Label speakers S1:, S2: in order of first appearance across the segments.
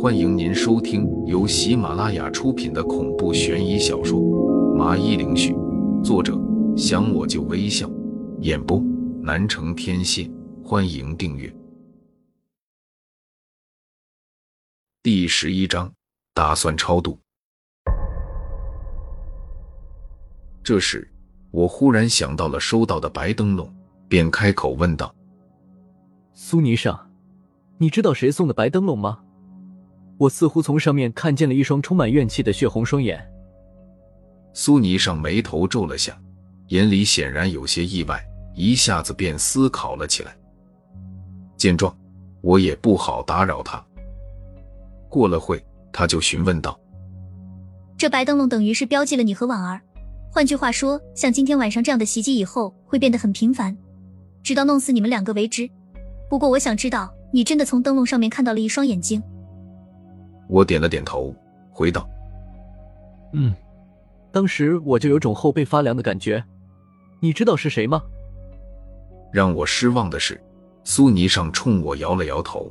S1: 欢迎您收听由喜马拉雅出品的恐怖悬疑小说《麻衣灵絮》，作者想我就微笑，演播南城天蝎。欢迎订阅。第十一章，打算超度。这时，我忽然想到了收到的白灯笼，便开口问道：“
S2: 苏尼上，你知道谁送的白灯笼吗？我似乎从上面看见了一双充满怨气的血红双眼。”
S1: 苏霓上眉头皱了下，眼里显然有些意外，一下子便思考了起来。见状，我也不好打扰他。过了会，他就询问道：“
S3: 这白灯笼等于是标记了你和婉儿。”换句话说，像今天晚上这样的袭击以后会变得很频繁，直到弄死你们两个为止。不过，我想知道，你真的从灯笼上面看到了一双眼睛？
S1: 我点了点头，回道：“
S2: 嗯，当时我就有种后背发凉的感觉。你知道是谁吗？”
S1: 让我失望的是，苏霓上冲我摇了摇头。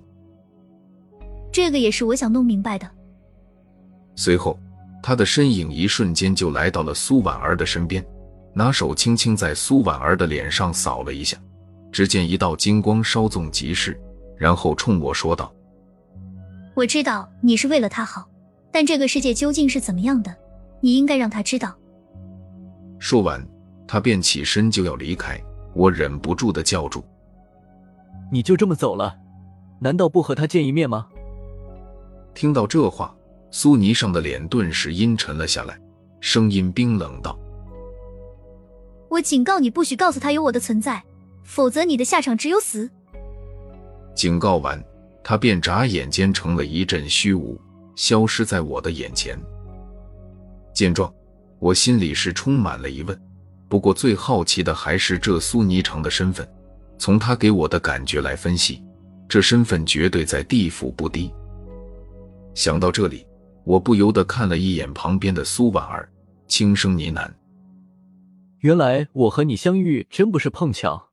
S3: 这个也是我想弄明白的。
S1: 随后。他的身影一瞬间就来到了苏婉儿的身边，拿手轻轻在苏婉儿的脸上扫了一下，只见一道金光稍纵即逝，然后冲我说道：“
S3: 我知道你是为了他好，但这个世界究竟是怎么样的，你应该让他知道。”
S1: 说完，他便起身就要离开，我忍不住的叫住：“
S2: 你就这么走了？难道不和他见一面吗？”
S1: 听到这话。苏尼上的脸顿时阴沉了下来，声音冰冷道：“
S3: 我警告你，不许告诉他有我的存在，否则你的下场只有死。”
S1: 警告完，他便眨眼间成了一阵虚无，消失在我的眼前。见状，我心里是充满了疑问。不过最好奇的还是这苏霓城的身份，从他给我的感觉来分析，这身份绝对在地府不低。想到这里。我不由得看了一眼旁边的苏婉儿，轻声呢喃：“
S2: 原来我和你相遇真不是碰巧。”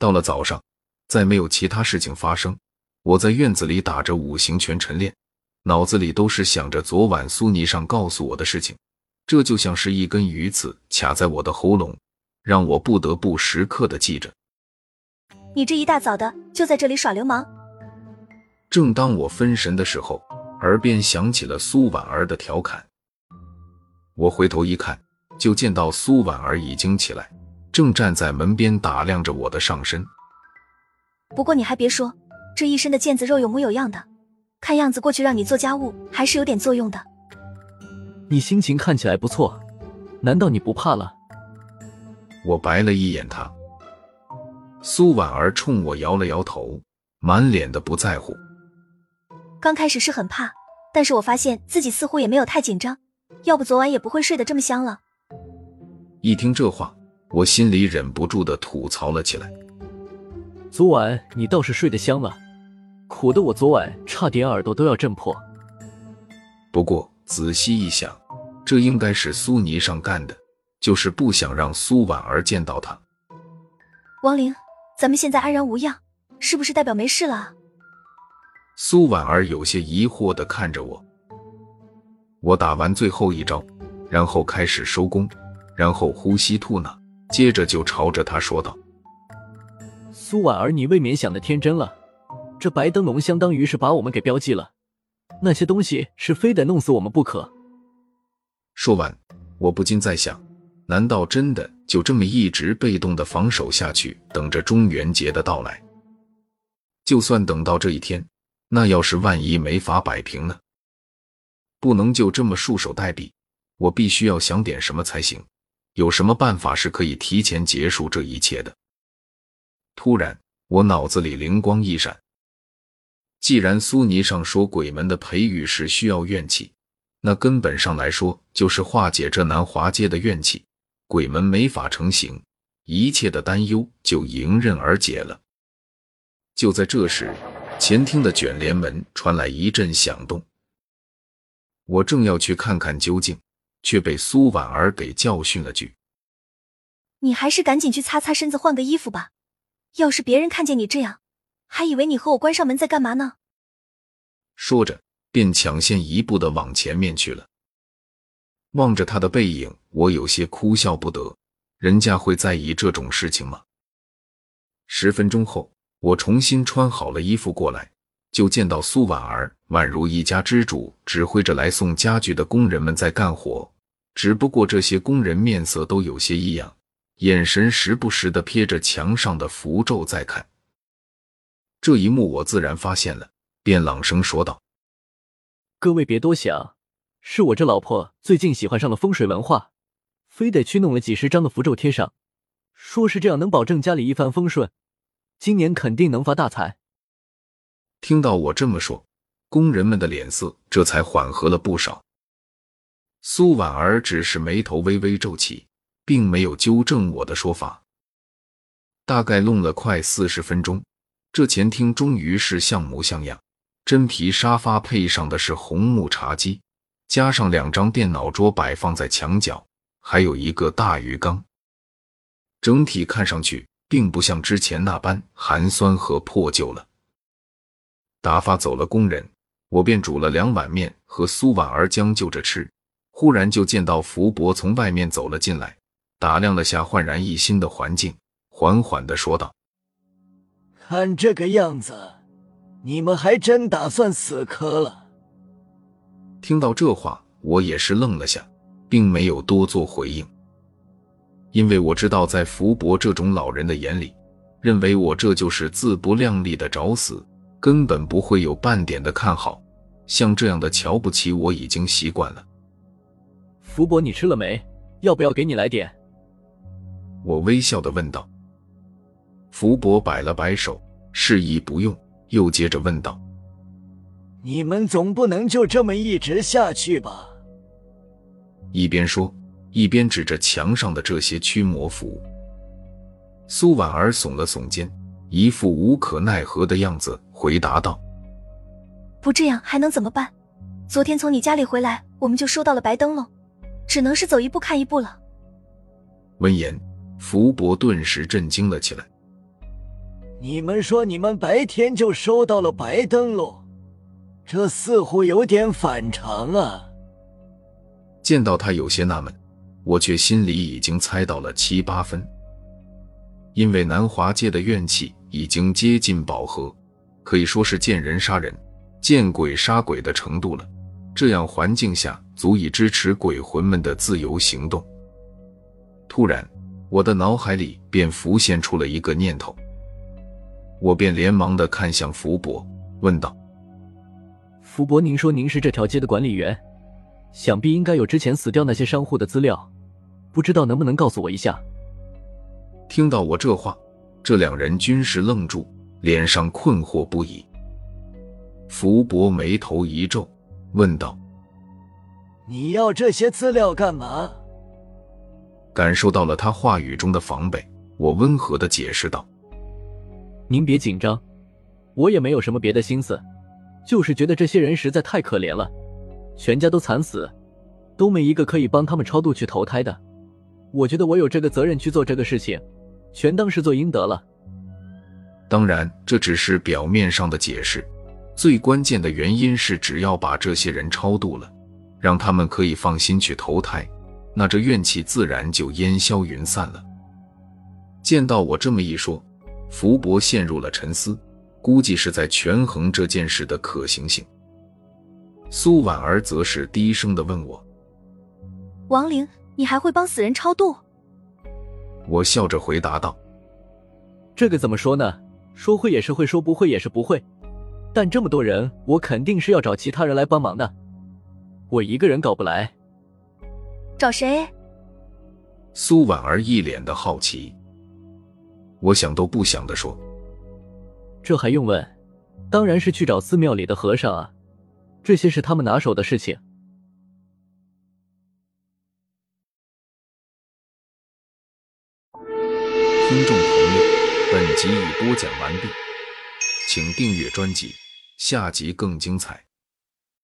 S1: 到了早上，再没有其他事情发生，我在院子里打着五行拳晨练，脑子里都是想着昨晚苏霓上告诉我的事情，这就像是一根鱼刺卡在我的喉咙，让我不得不时刻的记着。
S4: 你这一大早的就在这里耍流氓！
S1: 正当我分神的时候。耳边响起了苏婉儿的调侃，我回头一看，就见到苏婉儿已经起来，正站在门边打量着我的上身。
S4: 不过你还别说，这一身的腱子肉有模有样的，看样子过去让你做家务还是有点作用的。
S2: 你心情看起来不错，难道你不怕了？
S1: 我白了一眼他，苏婉儿冲我摇了摇头，满脸的不在乎。
S4: 刚开始是很怕，但是我发现自己似乎也没有太紧张，要不昨晚也不会睡得这么香了。
S1: 一听这话，我心里忍不住的吐槽了起来。
S2: 昨晚你倒是睡得香了，苦的我昨晚差点耳朵都要震破。
S1: 不过仔细一想，这应该是苏霓上干的，就是不想让苏婉儿见到他。
S4: 王玲，咱们现在安然无恙，是不是代表没事了啊？
S1: 苏婉儿有些疑惑的看着我，我打完最后一招，然后开始收工，然后呼吸吐纳，接着就朝着他说道：“
S2: 苏婉儿，你未免想的天真了。这白灯笼相当于是把我们给标记了，那些东西是非得弄死我们不可。”
S1: 说完，我不禁在想：难道真的就这么一直被动的防守下去，等着中元节的到来？就算等到这一天。那要是万一没法摆平呢？不能就这么束手待毙，我必须要想点什么才行。有什么办法是可以提前结束这一切的？突然，我脑子里灵光一闪。既然苏尼上说鬼门的培育是需要怨气，那根本上来说就是化解这南华街的怨气，鬼门没法成型，一切的担忧就迎刃而解了。就在这时。前厅的卷帘门传来一阵响动，我正要去看看究竟，却被苏婉儿给教训了句：“
S4: 你还是赶紧去擦擦身子，换个衣服吧。要是别人看见你这样，还以为你和我关上门在干嘛呢。”
S1: 说着，便抢先一步的往前面去了。望着他的背影，我有些哭笑不得。人家会在意这种事情吗？十分钟后，我重新穿好了衣服过来，就见到苏婉儿宛如一家之主，指挥着来送家具的工人们在干活。只不过这些工人面色都有些异样，眼神时不时的瞥着墙上的符咒在看。这一幕我自然发现了，便朗声说道：“
S2: 各位别多想，是我这老婆最近喜欢上了风水文化，非得去弄了几十张的符咒贴上，说是这样能保证家里一帆风顺，今年肯定能发大财。”
S1: 听到我这么说，工人们的脸色这才缓和了不少。苏婉儿只是眉头微微皱起，并没有纠正我的说法。大概弄了快四十分钟。这前厅终于是像模像样，真皮沙发配上的是红木茶几，加上两张电脑桌摆放在墙角，还有一个大鱼缸。整体看上去并不像之前那般寒酸和破旧了。打发走了工人，我便煮了两碗面和苏婉儿将就着吃。忽然就见到福伯从外面走了进来，打量了下焕然一新的环境，缓缓的说道。
S5: 看这个样子，你们还真打算死磕了？
S1: 听到这话，我也是愣了下，并没有多做回应，因为我知道，在福伯这种老人的眼里，认为我这就是自不量力的找死，根本不会有半点的看好。像这样的瞧不起，我已经习惯了。
S2: 福伯，你吃了没？要不要给你来点？
S1: 我微笑的问道。福伯摆了摆手，示意不用，又接着问道：“
S5: 你们总不能就这么一直下去吧？”
S1: 一边说，一边指着墙上的这些驱魔符。苏婉儿耸了耸肩，一副无可奈何的样子，回答道：“
S4: 不这样还能怎么办？昨天从你家里回来，我们就收到了白灯笼，只能是走一步看一步了。”
S1: 闻言，福伯顿时震惊了起来。
S5: 你们说你们白天就收到了白灯笼，这似乎有点反常啊！
S1: 见到他有些纳闷，我却心里已经猜到了七八分。因为南华界的怨气已经接近饱和，可以说是见人杀人、见鬼杀鬼的程度了。这样环境下，足以支持鬼魂们的自由行动。突然，我的脑海里便浮现出了一个念头。我便连忙的看向福伯，问道：“
S2: 福伯，您说您是这条街的管理员，想必应该有之前死掉那些商户的资料，不知道能不能告诉我一下？”
S1: 听到我这话，这两人均是愣住，脸上困惑不已。福伯眉头一皱，问道：“
S5: 你要这些资料干嘛？”
S1: 感受到了他话语中的防备，我温和的解释道。
S2: 您别紧张，我也没有什么别的心思，就是觉得这些人实在太可怜了，全家都惨死，都没一个可以帮他们超度去投胎的。我觉得我有这个责任去做这个事情，全当是做应得了。
S1: 当然，这只是表面上的解释，最关键的原因是，只要把这些人超度了，让他们可以放心去投胎，那这怨气自然就烟消云散了。见到我这么一说。福伯陷入了沉思，估计是在权衡这件事的可行性。苏婉儿则是低声的问我：“
S4: 王玲，你还会帮死人超度？”
S1: 我笑着回答道：“
S2: 这个怎么说呢？说会也是会，说不会也是不会。但这么多人，我肯定是要找其他人来帮忙的，我一个人搞不来。”
S4: 找谁？
S1: 苏婉儿一脸的好奇。我想都不想的说：“
S2: 这还用问？当然是去找寺庙里的和尚啊，这些是他们拿手的事情。”
S1: 听众朋友，本集已播讲完毕，请订阅专辑，下集更精彩。